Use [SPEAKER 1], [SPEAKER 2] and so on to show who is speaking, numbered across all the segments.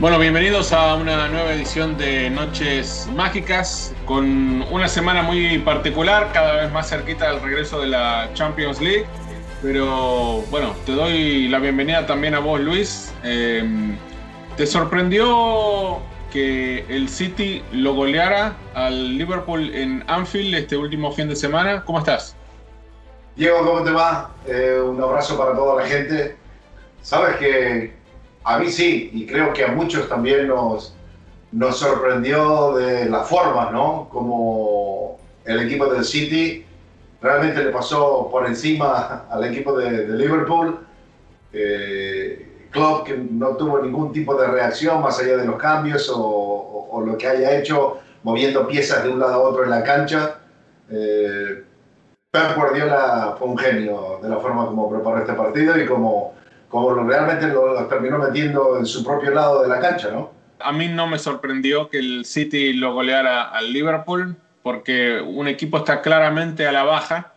[SPEAKER 1] Bueno, bienvenidos a una nueva edición de Noches Mágicas con una semana muy particular, cada vez más cerquita del regreso de la Champions League. Pero bueno, te doy la bienvenida también a vos, Luis. Eh, ¿Te sorprendió que el City lo goleara al Liverpool en Anfield este último fin de semana? ¿Cómo estás?
[SPEAKER 2] Diego, ¿cómo te va? Eh, un abrazo para toda la gente. Sabes que a mí sí, y creo que a muchos también nos, nos sorprendió de la forma, ¿no? Como el equipo del City realmente le pasó por encima al equipo de, de Liverpool. Eh, que no tuvo ningún tipo de reacción más allá de los cambios o, o- o lo que haya hecho moviendo piezas de un lado a otro en la cancha. Eh, Pep Guardiola fue un genio de la forma como preparó este partido y como, como realmente lo, lo terminó metiendo en su propio lado de la cancha, ¿no?
[SPEAKER 1] A mí no me sorprendió que el City lo goleara al Liverpool, porque un equipo está claramente a la baja,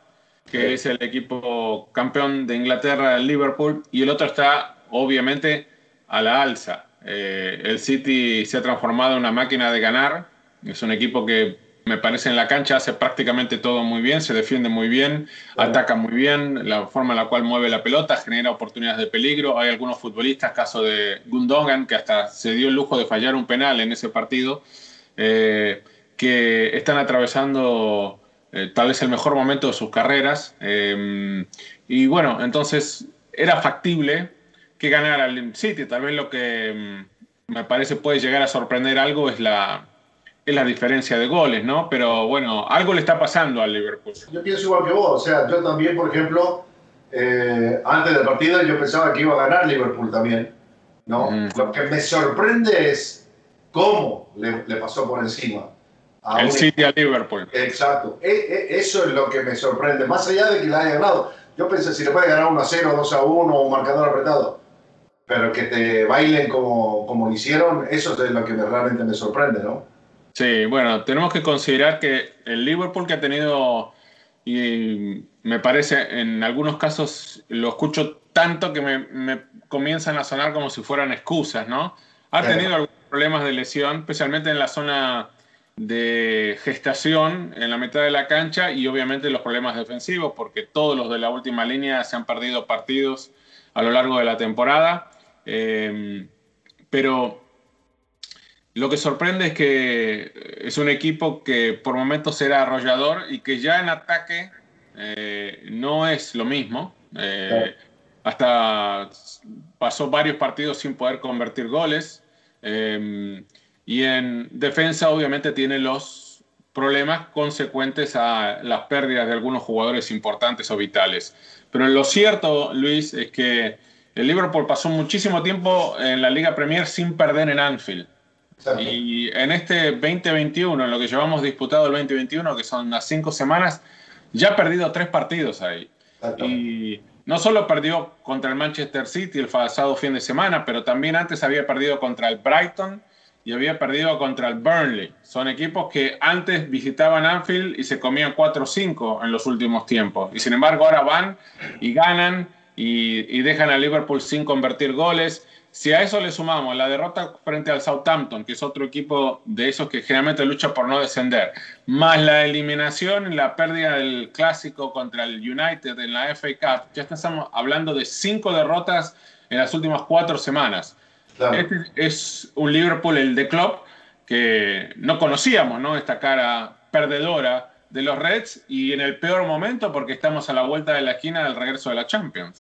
[SPEAKER 1] que es el equipo campeón de Inglaterra, el Liverpool, y el otro está obviamente a la alza. Eh, el City se ha transformado en una máquina de ganar, es un equipo que me parece en la cancha hace prácticamente todo muy bien, se defiende muy bien, ataca muy bien, la forma en la cual mueve la pelota genera oportunidades de peligro. Hay algunos futbolistas, caso de Gundogan, que hasta se dio el lujo de fallar un penal en ese partido, eh, que están atravesando eh, tal vez el mejor momento de sus carreras. Eh, y bueno, entonces era factible que ganara el City. Tal vez lo que mm, me parece puede llegar a sorprender algo es la, es la diferencia de goles, ¿no? Pero bueno, algo le está pasando al Liverpool.
[SPEAKER 2] Yo pienso igual que vos, o sea, yo también, por ejemplo, eh, antes del partido yo pensaba que iba a ganar Liverpool también, ¿no? Lo que me sorprende es cómo le, le pasó por encima. a
[SPEAKER 1] El
[SPEAKER 2] un
[SPEAKER 1] City al Liverpool.
[SPEAKER 2] Exacto. E- e- eso es lo que me sorprende. Más allá de que le haya ganado. Yo pensé, si le puede ganar 1 a 0, 2 a 1, un marcador apretado. Pero que te bailen como, como lo hicieron, eso es lo que me- realmente me sorprende, ¿no?
[SPEAKER 1] Sí, bueno, tenemos que considerar que el Liverpool que ha tenido, y me parece en algunos casos lo escucho tanto que me, me comienzan a sonar como si fueran excusas, ¿no? Ha
[SPEAKER 2] Claro.
[SPEAKER 1] tenido algunos problemas de lesión, especialmente en la zona de gestación, en la mitad de la cancha, y obviamente los problemas defensivos, porque todos los de la última línea se han perdido partidos a lo largo de la temporada. Eh, pero lo que sorprende es que es un equipo que por momentos era arrollador y que ya en ataque eh, no es lo mismo. Eh, Hasta pasó varios partidos sin poder convertir goles. Eh, y en defensa obviamente tiene los problemas consecuentes a las pérdidas de algunos jugadores importantes o vitales. Pero lo cierto, Luis, es que el Liverpool pasó muchísimo tiempo en la Liga Premier sin perder en Anfield. Y en este 2021, en lo que llevamos disputado el 2021, que son las cinco semanas, ya ha perdido tres partidos ahí. Y no solo perdió contra el Manchester City el pasado fin de semana, pero también antes había perdido contra el Brighton y había perdido contra el Burnley. Son equipos que antes visitaban Anfield y se comían 4-5 en los últimos tiempos. Y sin embargo ahora van y ganan y, y dejan a Liverpool sin convertir goles. Si a eso le sumamos la derrota frente al Southampton, que es otro equipo de esos que generalmente lucha por no descender, más la eliminación y la pérdida del clásico contra el United en la FA Cup, ya estamos hablando de cinco derrotas en las últimas cuatro semanas. Este es un Liverpool, el de Klopp, que no conocíamos, ¿no? Esta cara perdedora de los Reds y en el peor momento porque estamos a la vuelta de la esquina del regreso de la Champions.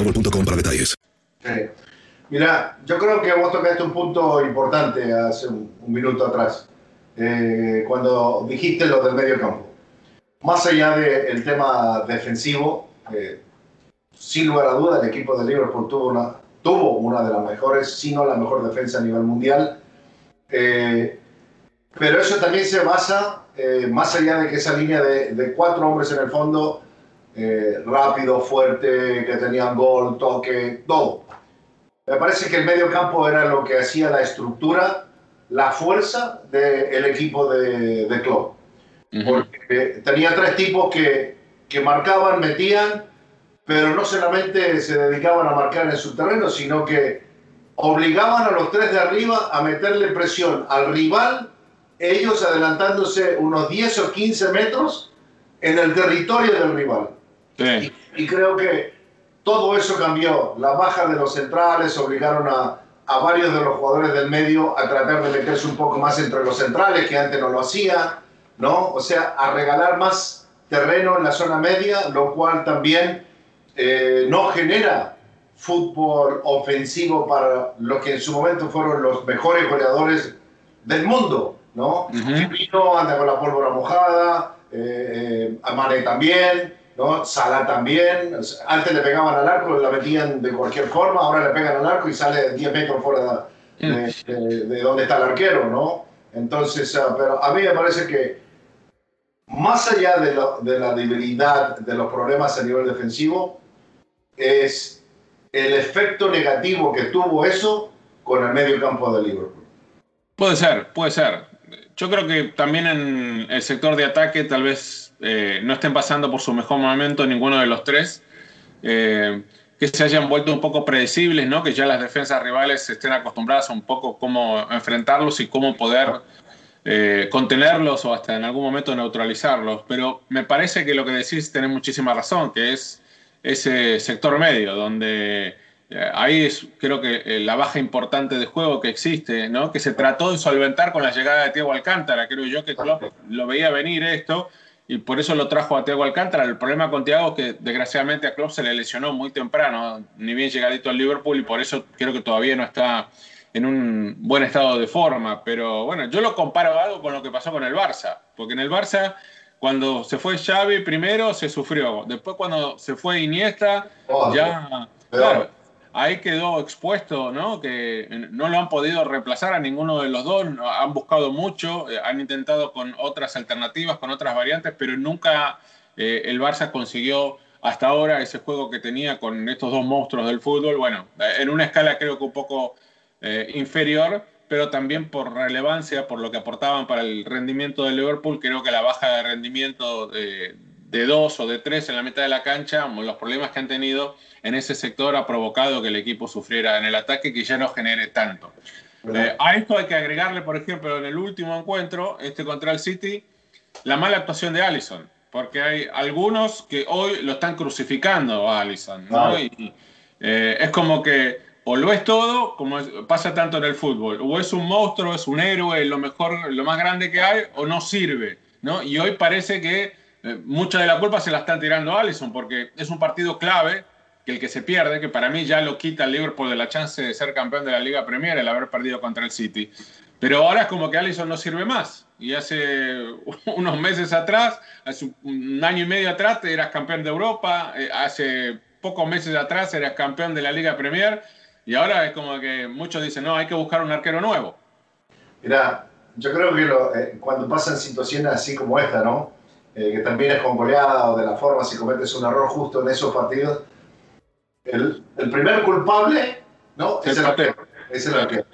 [SPEAKER 3] boostmobile.com para detalles.
[SPEAKER 2] Mira, yo creo que vos tocaste un punto importante hace un, un minuto atrás, eh, cuando dijiste lo del medio campo. Más allá del tema defensivo, eh, sin lugar a duda el equipo de Liverpool tuvo una, tuvo una de las mejores, si no la mejor defensa a nivel mundial. Eh, pero eso también se basa, más allá de que esa línea de, de cuatro hombres en el fondo, eh, rápido, fuerte, que tenían gol, toque, todo. Me parece que el medio campo era lo que hacía la estructura, la fuerza del equipo de, de club. Porque tenía tres tipos que, que marcaban, metían, pero no solamente se dedicaban a marcar en su terreno, sino que obligaban a los tres de arriba a meterle presión al rival, ellos adelantándose unos 10 o 15 metros en el territorio del rival.
[SPEAKER 1] Sí.
[SPEAKER 2] Y, y, creo que todo eso cambió. La baja de los centrales obligaron a, a, varios de los jugadores del medio a tratar de meterse un poco más entre los centrales, que antes no lo hacía, ¿no? O sea, a regalar más terreno en la zona media, lo cual también eh, no genera fútbol ofensivo para los que en su momento fueron los mejores goleadores del mundo, ¿no? Uh -huh. anda con la pólvora mojada, eh, Amane también, ¿no? Salah también. Antes le pegaban al arco, la metían de cualquier forma, ahora le pegan al arco y sale 10 metros fuera de, de, de, de donde está el arquero, ¿no? Entonces, uh, pero a mí me parece que más allá de, lo, de, la debilidad, de los problemas a nivel defensivo, es el efecto negativo que tuvo eso con el medio campo de Liverpool.
[SPEAKER 1] Puede ser, puede ser. yo creo que también en el sector de ataque tal vez eh, no estén pasando por su mejor momento ninguno de los tres. Eh, que se hayan vuelto un poco predecibles, ¿no? que ya las defensas rivales estén acostumbradas a un poco cómo enfrentarlos y cómo poder eh, contenerlos o hasta en algún momento neutralizarlos. Pero me parece que lo que decís tiene muchísima razón, que es ese sector medio, donde ahí es, creo que la baja importante de juego que existe, ¿no? que se trató de solventar con la llegada de Tiago Alcántara. Creo yo que Klopp lo veía venir esto y por eso lo trajo a Thiago Alcántara. El problema con Thiago es que desgraciadamente a Klopp se le lesionó muy temprano, ni bien llegadito al Liverpool y por eso creo que todavía no está en un buen estado de forma. Pero bueno, yo lo comparo algo con lo que pasó con el Barça, porque en el Barça cuando se fue Xavi primero se sufrió, después cuando se fue Iniesta oh, ya ahí quedó expuesto, ¿no? Que no lo han podido reemplazar a ninguno de los dos, han buscado mucho, eh, han intentado con otras alternativas, con otras variantes, pero nunca eh, el Barça consiguió hasta ahora ese juego que tenía con estos dos monstruos del fútbol, bueno, en una escala creo que un poco eh, inferior, pero también por relevancia, por lo que aportaban para el rendimiento del Liverpool, creo que la baja de rendimiento de, de dos o de tres en la mitad de la cancha, los problemas que han tenido en ese sector ha provocado que el equipo sufriera en el ataque que ya no genere tanto. Eh, a esto hay que agregarle, por ejemplo, en el último encuentro, este contra el City, la mala actuación de Allison, porque hay algunos que hoy lo están crucificando a Allison, ¿no? Y, eh, es como que o lo es todo, como pasa tanto en el fútbol, o es un monstruo, es un héroe, lo mejor, lo más grande que hay, o no sirve, ¿no? Y hoy parece que eh, mucha de la culpa se la están tirando a Allison, porque es un partido clave que el que se pierde, que para mí ya lo quita el Liverpool de la chance de ser campeón de la Liga Premier, el haber perdido contra el City. Pero ahora es como que Allison no sirve más. Y hace unos meses atrás, hace un año y medio atrás, eras campeón de Europa, eh, hace pocos meses atrás eras campeón de la Liga Premier, y ahora es como que muchos dicen, no, hay que buscar un arquero nuevo.
[SPEAKER 2] Mira, yo creo que eh, cuando pasan situaciones así como esta, ¿no? Eh, que también es con goleada o de la forma, si cometes un error justo en esos partidos, el, primer culpable, ¿no? Es el arquero. Es el arquero.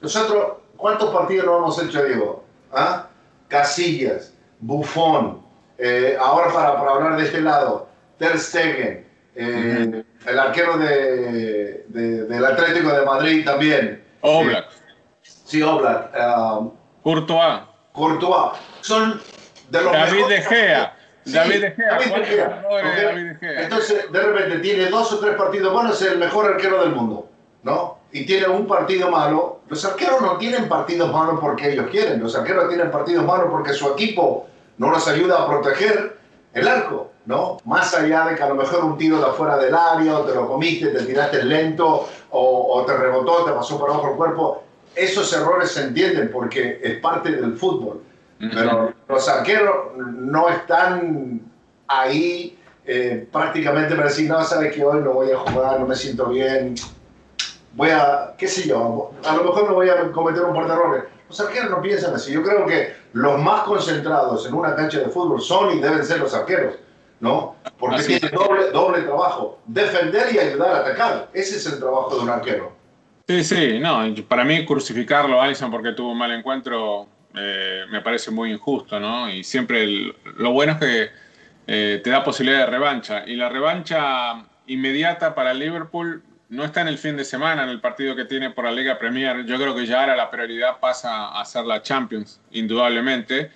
[SPEAKER 2] Nosotros, ¿cuántos partidos no hemos hecho, Diego? ¿Ah? Casillas, Buffon, eh, ahora para, para, hablar de este lado, Ter Stegen, eh, el arquero de, del Atlético de Madrid también.
[SPEAKER 1] Oblak.
[SPEAKER 2] Sí, Oblak. Um,
[SPEAKER 1] Courtois.
[SPEAKER 2] Courtois. Son de los
[SPEAKER 1] David De Gea.
[SPEAKER 2] David De Gea. Entonces, de repente tiene dos o tres partidos buenos, es el mejor arquero del mundo, ¿no? Y tiene un partido malo. Los arqueros no tienen partidos malos porque ellos quieren. Los arqueros tienen partidos malos porque su equipo no los ayuda a proteger el arco, ¿no? Más allá de que a lo mejor un tiro de afuera del área, o te lo comiste, te tiraste lento, o, o te rebotó, te pasó por abajo el cuerpo. Esos errores se entienden porque es parte del fútbol. Pero los arqueros no están ahí eh, prácticamente para decir, no, sabes que hoy no voy a jugar, no me siento bien, voy a, qué sé yo, a lo mejor no voy a cometer un par de errores. Los arqueros no piensan así. Yo creo que los más concentrados en una cancha de fútbol son y deben ser los arqueros, ¿no? Porque tienen doble, doble trabajo, defender y ayudar a atacar. Ese es el trabajo de un arquero.
[SPEAKER 1] Sí, sí, no, para mí crucificarlo, Alison, porque tuvo un mal encuentro, eh, me parece muy injusto, ¿no? Y siempre lo bueno es que eh, te da posibilidad de revancha. Y la revancha inmediata para Liverpool no está en el fin de semana, en el partido que tiene por la Liga Premier. Yo creo que ya ahora la prioridad pasa a ser la Champions, indudablemente.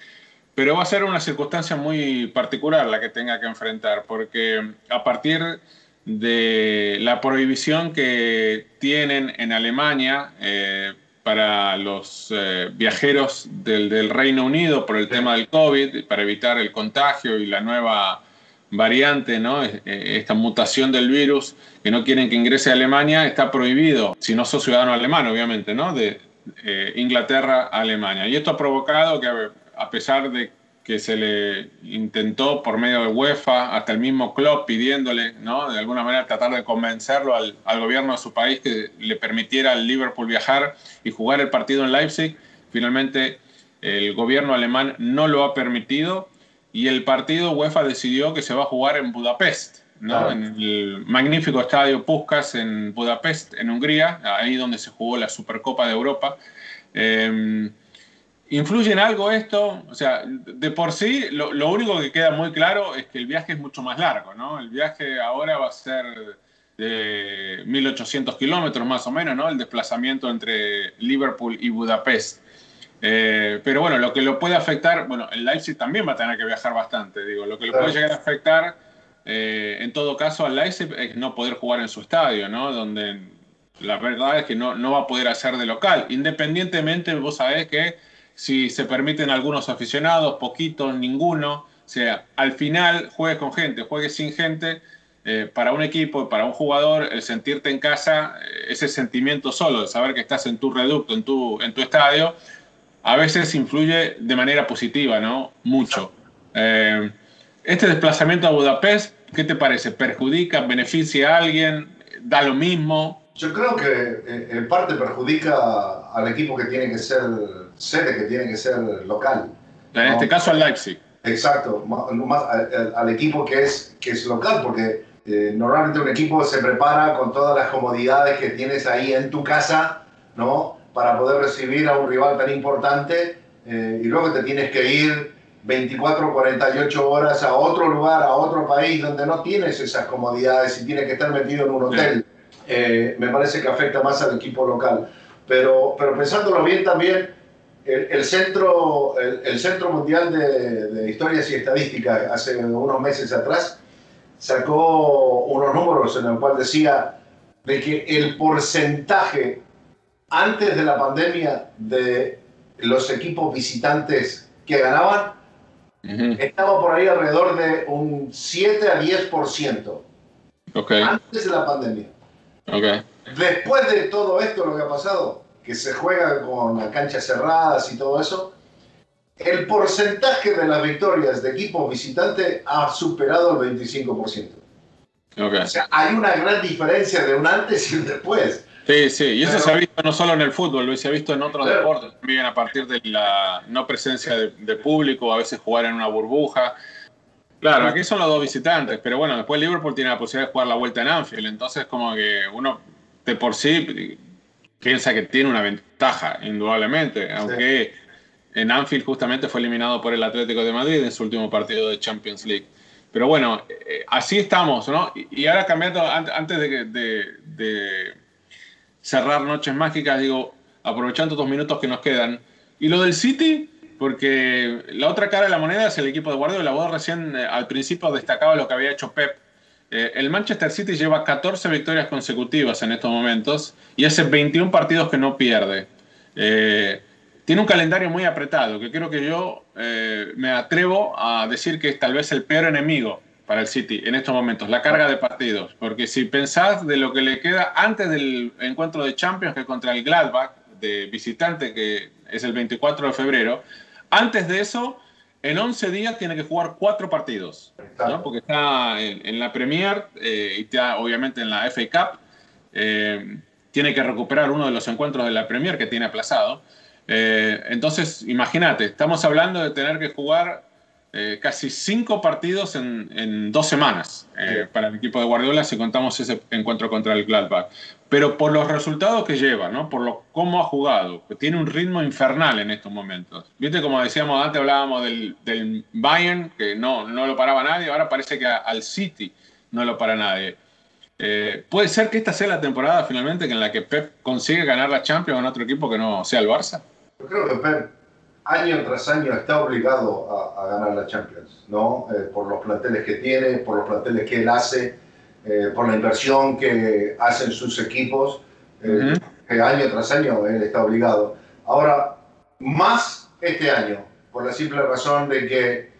[SPEAKER 1] Pero va a ser una circunstancia muy particular la que tenga que enfrentar, porque a partir de la prohibición que tienen en Alemania, eh, para los eh, viajeros del, Reino Unido por el tema del COVID, para evitar el contagio y la nueva variante, ¿no? Eh, esta mutación del virus que no quieren que ingrese a Alemania, está prohibido, si no sos ciudadano alemán, obviamente, ¿no? de eh, Inglaterra a Alemania. Y esto ha provocado que, a pesar de que se le intentó por medio de UEFA, hasta el mismo club pidiéndole, ¿no? de alguna manera tratar de convencerlo al, gobierno de su país que le permitiera al Liverpool viajar y jugar el partido en Leipzig. Finalmente el gobierno alemán no lo ha permitido y el partido UEFA decidió que se va a jugar en Budapest, ¿no? en el magnífico estadio Puskas en Budapest, en Hungría, ahí donde se jugó la Supercopa de Europa. Eh, ¿Influye en algo esto? O sea, de por sí, lo, lo, único que queda muy claro es que el viaje es mucho más largo, ¿no? El viaje ahora va a ser de 1800 kilómetros más o menos, ¿no? El desplazamiento entre Liverpool y Budapest. Eh, pero bueno, lo que lo puede afectar, bueno, el Leipzig también va a tener que viajar bastante, digo, lo que lo puede llegar a afectar, eh, en todo caso, al Leipzig es no poder jugar en su estadio, ¿no? Donde la verdad es que no, no va a poder hacer de local. Independientemente, vos sabés que si se permiten algunos aficionados, poquitos, ninguno, o sea, al final juegues con gente, juegues sin gente, eh, para un equipo, para un jugador, el sentirte en casa, ese sentimiento solo de saber que estás en tu reducto, en tu, en tu estadio, a veces influye de manera positiva, ¿no? Mucho. Eh, este desplazamiento a Budapest, ¿qué te parece? ¿Perjudica, beneficia a alguien? ¿Da lo mismo?
[SPEAKER 2] Yo creo que eh, en parte perjudica al equipo que tiene que ser sede, que tiene que ser local.
[SPEAKER 1] En este caso al Leipzig.
[SPEAKER 2] Exacto, más, al, equipo que es, que es local, porque eh, normalmente un equipo se prepara con todas las comodidades que tienes ahí en tu casa, ¿no? para poder recibir a un rival tan importante eh, y luego te tienes que ir 24 48 horas a otro lugar, a otro país donde no tienes esas comodidades y tienes que estar metido en un hotel. Eh, me parece que afecta más al equipo local. Pero, pero pensándolo bien también, el, centro, el, Centro Mundial de, de Historias y Estadísticas hace unos meses atrás sacó unos números en el cual decía de que el porcentaje antes de la pandemia de los equipos visitantes que ganaban estaba por ahí alrededor de un 7 a 10%.
[SPEAKER 1] Okay.
[SPEAKER 2] Antes de la pandemia.
[SPEAKER 1] Okay.
[SPEAKER 2] Después de todo esto, lo que ha pasado, que se juega con canchas cerradas y todo eso, el porcentaje de las victorias de equipos visitantes ha superado el 25%.
[SPEAKER 1] Okay.
[SPEAKER 2] O sea, hay una gran diferencia de un antes y un después.
[SPEAKER 1] Sí, sí, y eso se ha visto no solo en el fútbol, se ha visto en otros deportes también a partir de la no presencia de, público, a veces jugar en una burbuja. Claro, aquí son los dos visitantes, pero bueno, después Liverpool tiene la posibilidad de jugar la vuelta en Anfield, entonces como que uno de por sí piensa que tiene una ventaja, indudablemente, aunque en Anfield justamente fue eliminado por el Atlético de Madrid en su último partido de Champions League. Pero bueno, eh, así estamos, ¿no? Y, ahora cambiando, antes de cerrar Noches Mágicas, digo, aprovechando estos minutos que nos quedan. Y lo del City, porque la otra cara de la moneda es el equipo de Guardiola. Vos recién eh, al principio destacaba lo que había hecho Pep. Eh, el Manchester City lleva 14 victorias consecutivas en estos momentos y hace 21 partidos que no pierde. Eh, tiene un calendario muy apretado, que creo que yo me atrevo a decir que es tal vez el peor enemigo para el City en estos momentos, la carga de partidos. Porque si pensás de lo que le queda antes del encuentro de Champions, que contra el Gladbach, de visitante, que es el 24 de febrero, antes de eso, en 11 días tiene que jugar cuatro partidos, porque está en, la Premier eh, y está obviamente en la FA Cup. Eh, tiene que recuperar uno de los encuentros de la Premier que tiene aplazado. Eh, entonces, imagínate, estamos hablando de tener que jugar eh, casi cinco partidos en, dos semanas eh, para el equipo de Guardiola si contamos ese encuentro contra el Gladbach. Pero por los resultados que lleva, ¿no? por lo, cómo ha jugado, que tiene un ritmo infernal en estos momentos. Viste, como decíamos antes, hablábamos del, del Bayern, que no, no lo paraba nadie, ahora parece que al City no lo para nadie. Eh, ¿Puede ser que esta sea la temporada finalmente en la que Pep consigue ganar la Champions con otro equipo que no sea el Barça?
[SPEAKER 2] Yo creo que Pep año tras año está obligado a, ganar la Champions, ¿no? Eh, por los planteles que tiene, por los planteles que él hace, eh, por la inversión que hacen sus equipos, eh, año tras año él está obligado. Ahora, más este año, por la simple razón de que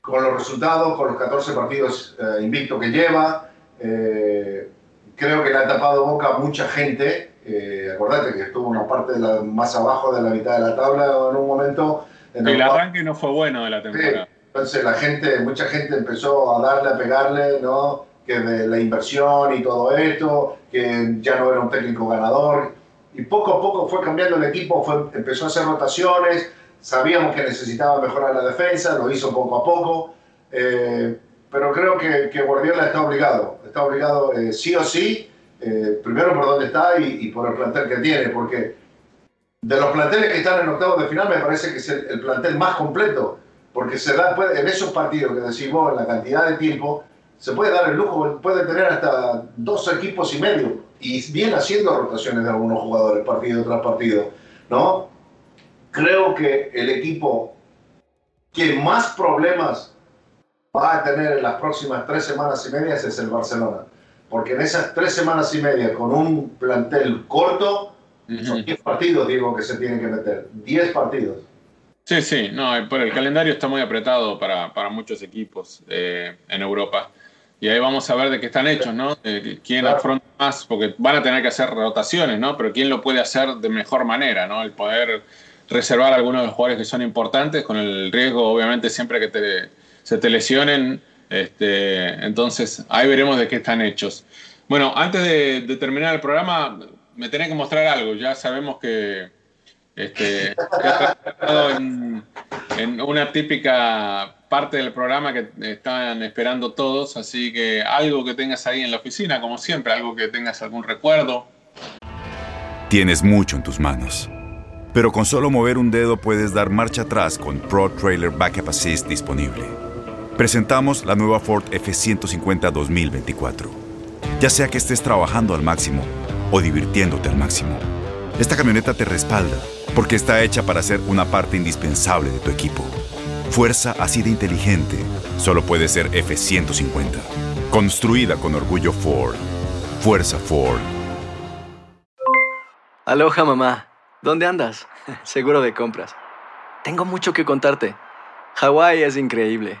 [SPEAKER 2] con los resultados, con los 14 partidos invictos que lleva, creo que le ha tapado boca a mucha gente eh, acordate que estuvo una parte de la, más abajo de la mitad de la tabla en un momento.
[SPEAKER 1] En el, arranque no fue bueno de la temporada.
[SPEAKER 2] entonces la gente, mucha gente empezó a darle, a pegarle, ¿no? Que de la inversión y todo esto, que ya no era un técnico ganador. Y poco a poco fue cambiando el equipo, fue, empezó a hacer rotaciones, sabíamos que necesitaba mejorar la defensa, lo hizo poco a poco. Eh, pero creo que, que Guardiola está obligado, está obligado eh, sí o sí eh, primero por dónde está y, por el plantel que tiene, porque de los planteles que están en octavos de final, me parece que es el, plantel más completo, porque se da, en esos partidos que decimos, en la cantidad de tiempo, se puede dar el lujo, puede tener hasta dos equipos y medio, y viene haciendo rotaciones de algunos jugadores, partido tras partido, ¿no? Creo que el equipo que más problemas va a tener en las próximas tres semanas y medias es el Barcelona. Porque en esas tres semanas y media, con un plantel corto, son 10 partidos, digo, que se tienen que meter. 10 partidos.
[SPEAKER 1] Sí, sí, no, el calendario está muy apretado para, para muchos equipos eh, en Europa. Y ahí vamos a ver de qué están hechos, ¿no? quién afronta más, porque van a tener que hacer rotaciones, ¿no? Pero quién lo puede hacer de mejor manera, ¿no? El poder reservar a algunos de los jugadores que son importantes, con el riesgo, obviamente, siempre que te, se te lesionen. Este, entonces, ahí veremos de qué están hechos. Bueno, antes de terminar el programa, me tenés que mostrar algo. Ya sabemos que este, en, en, una típica parte del programa que están esperando todos, así que algo que tengas ahí en la oficina, como siempre, algo que tengas algún recuerdo.
[SPEAKER 4] Tienes mucho en tus manos, pero con solo mover un dedo puedes dar marcha atrás con Pro Trailer Backup Assist disponible. Presentamos la nueva Ford F150 2024. Ya sea que estés trabajando al máximo o divirtiéndote al máximo. Esta camioneta te respalda porque está hecha para ser una parte indispensable de tu equipo. Fuerza así de inteligente solo puede ser F-150. Construida con orgullo Ford. Fuerza Ford.
[SPEAKER 5] Aloha mamá. ¿Dónde andas? Seguro de compras. Tengo mucho que contarte. Hawái es increíble.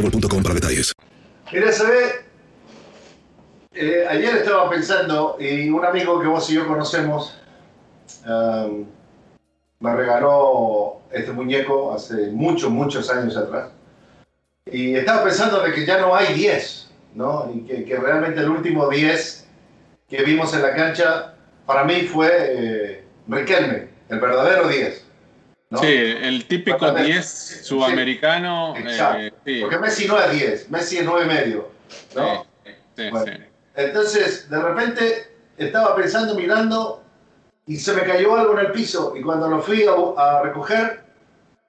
[SPEAKER 3] para detalles.
[SPEAKER 2] Mira, se eh, ayer estaba pensando y un amigo que vos y yo conocemos um, me regaló este muñeco hace muchos, muchos años atrás. Y estaba pensando de que ya no hay 10, ¿no? Y que, realmente el último 10 que vimos en la cancha para mí fue eh, Riquelme, el verdadero 10.
[SPEAKER 1] Sí, el típico 10 sudamericano.
[SPEAKER 2] Eh, Porque Messi no es 10, Messi es 9 y medio. ¿no? Entonces, de repente estaba pensando, mirando, y se me cayó algo en el piso. Y cuando lo fui a, recoger,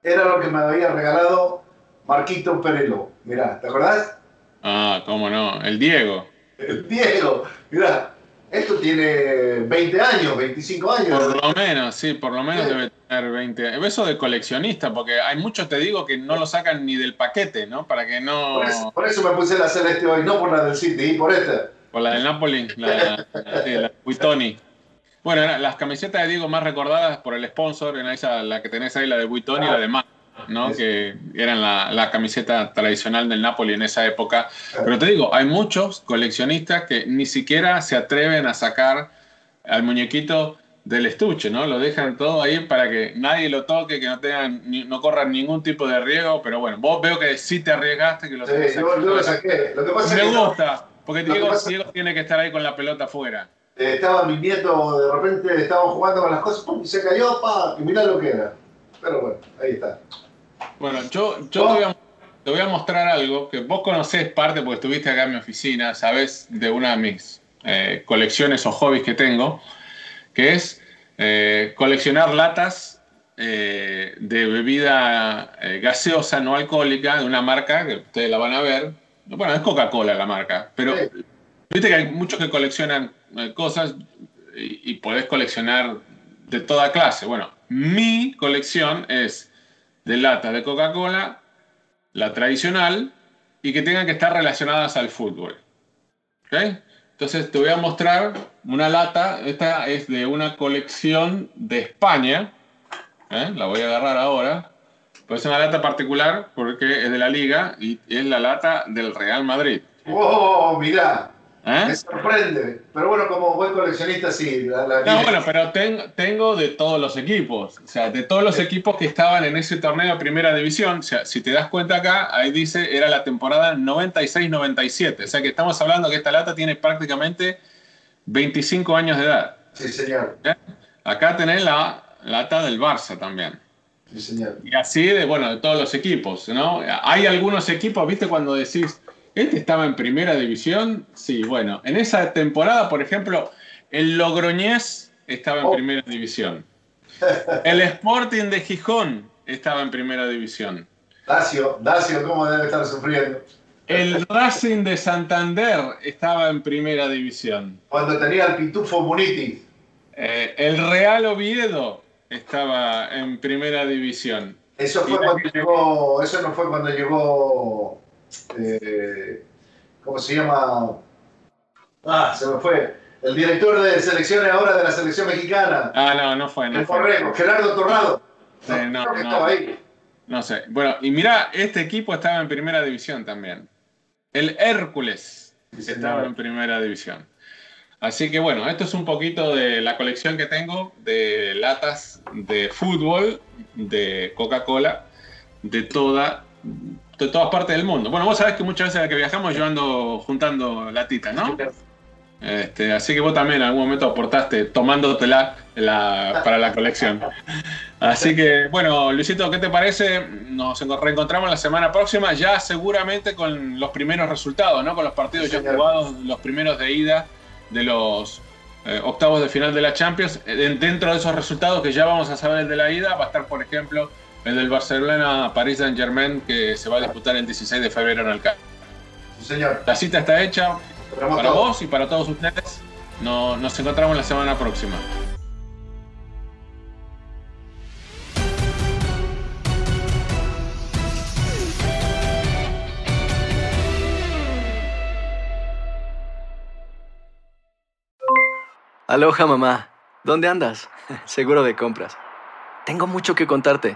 [SPEAKER 2] era lo que me había regalado Marquito Perelo. Mirá, ¿te acordás?
[SPEAKER 1] Ah, cómo no, el Diego.
[SPEAKER 2] El Diego, mirá. Esto tiene 20 años, 25 años.
[SPEAKER 1] Por lo menos, sí, por lo menos debe tener 20. Eso de coleccionista, porque hay muchos, te digo, que no lo sacan ni del paquete, ¿no? Para que no.
[SPEAKER 2] Por eso, me puse la celeste hoy, no por la del City, por esta.
[SPEAKER 1] Por la del Napoli, la, la, Buitoni. Bueno, las camisetas de Diego más recordadas por el sponsor, en esa, la que tenés ahí, la de Buitoni y la de Mar. ¿No? que eran la, camiseta tradicional del Napoli en esa época. Pero te digo, hay muchos coleccionistas que ni siquiera se atreven a sacar al muñequito del estuche, ¿no? Lo dejan todo ahí para que nadie lo toque, que no tengan, no corran ningún tipo de riesgo, pero bueno, vos veo que sí te arriesgaste, que lo,
[SPEAKER 2] sí, yo, lo saqué. Lo que pasa
[SPEAKER 1] Me gusta, porque Diego, tiene que estar ahí con la pelota afuera.
[SPEAKER 2] Eh, estaba mi nieto, de repente estaba jugando con las cosas, y se cayó, pa, y mirá lo que era. Pero bueno, ahí está.
[SPEAKER 1] Bueno, yo, yo te, voy a, te voy a mostrar algo que vos conocés parte porque estuviste acá en mi oficina, sabes de una de mis eh, colecciones o hobbies que tengo, que es eh, coleccionar latas eh, de bebida gaseosa no alcohólica de una marca que ustedes la van a ver. Bueno, es Coca-Cola la marca, pero viste que hay muchos que coleccionan cosas y, y podés coleccionar de toda clase. Bueno, mi colección es de latas de Coca-Cola, la tradicional, y que tengan que estar relacionadas al fútbol. ¿Okay? Entonces te voy a mostrar una lata, esta es de una colección de España, ¿eh? la voy a agarrar ahora, pues es una lata particular porque es de la liga y es la lata del Real Madrid.
[SPEAKER 2] ¡Oh, mirá! ¿Eh? Me sorprende. Pero bueno, como buen coleccionista, sí.
[SPEAKER 1] no, bueno, pero tengo de todos los equipos. O sea, de todos los equipos que estaban en ese torneo de primera división. O sea, si te das cuenta acá, ahí dice, era la temporada 96-97. O sea, que estamos hablando que esta lata tiene prácticamente 25 años de edad.
[SPEAKER 2] Sí, señor.
[SPEAKER 1] Acá tenés la lata del Barça también.
[SPEAKER 2] Sí, señor.
[SPEAKER 1] Y así de, bueno, de todos los equipos, ¿no? Hay algunos equipos, ¿viste? Cuando decís ¿Este estaba en primera división? Sí, bueno. En esa temporada, por ejemplo, el Logroñés estaba en oh. primera división. El Sporting de Gijón estaba en primera división.
[SPEAKER 2] Dacio, Dacio, ¿cómo debe estar sufriendo?
[SPEAKER 1] El Racing de Santander estaba en primera división.
[SPEAKER 2] Cuando tenía el Pitufo Muniti.
[SPEAKER 1] Eh, el Real Oviedo estaba en primera división.
[SPEAKER 2] Eso fue cuando llegó, eso no fue cuando llegó eh, ¿cómo se llama? Ah, se me fue. El director de selecciones ahora de la selección mexicana.
[SPEAKER 1] Ah, no, no fue. No
[SPEAKER 2] fue. Gerardo Torrado.
[SPEAKER 1] no, no, no sé. Bueno, y mira, este equipo estaba en primera división también. El Hércules estaba en primera división. Así que bueno, esto es un poquito de la colección que tengo de latas de fútbol, de Coca-Cola, de toda de todas partes del mundo. Bueno, vos sabés que muchas veces a la que viajamos yo ando juntando latitas, ¿no? Este, así que vos también en algún momento aportaste tomándotela la, para la colección. Así que, bueno, Luisito, ¿qué te parece? Nos reencontramos la semana próxima, ya seguramente con los primeros resultados, ¿no? Con los partidos ya jugados, los primeros de ida de los eh, octavos de final de la Champions. Eh, dentro de esos resultados que ya vamos a saber el de la ida, va a estar, por ejemplo, el del Barcelona París Saint Germain que se va a disputar el 16 de febrero en el
[SPEAKER 2] campo. Sí, señor.
[SPEAKER 1] La cita está hecha para vos y para todos ustedes. nos encontramos la semana próxima.
[SPEAKER 5] Aloha mamá, ¿dónde andas? Seguro de compras. Tengo mucho que contarte.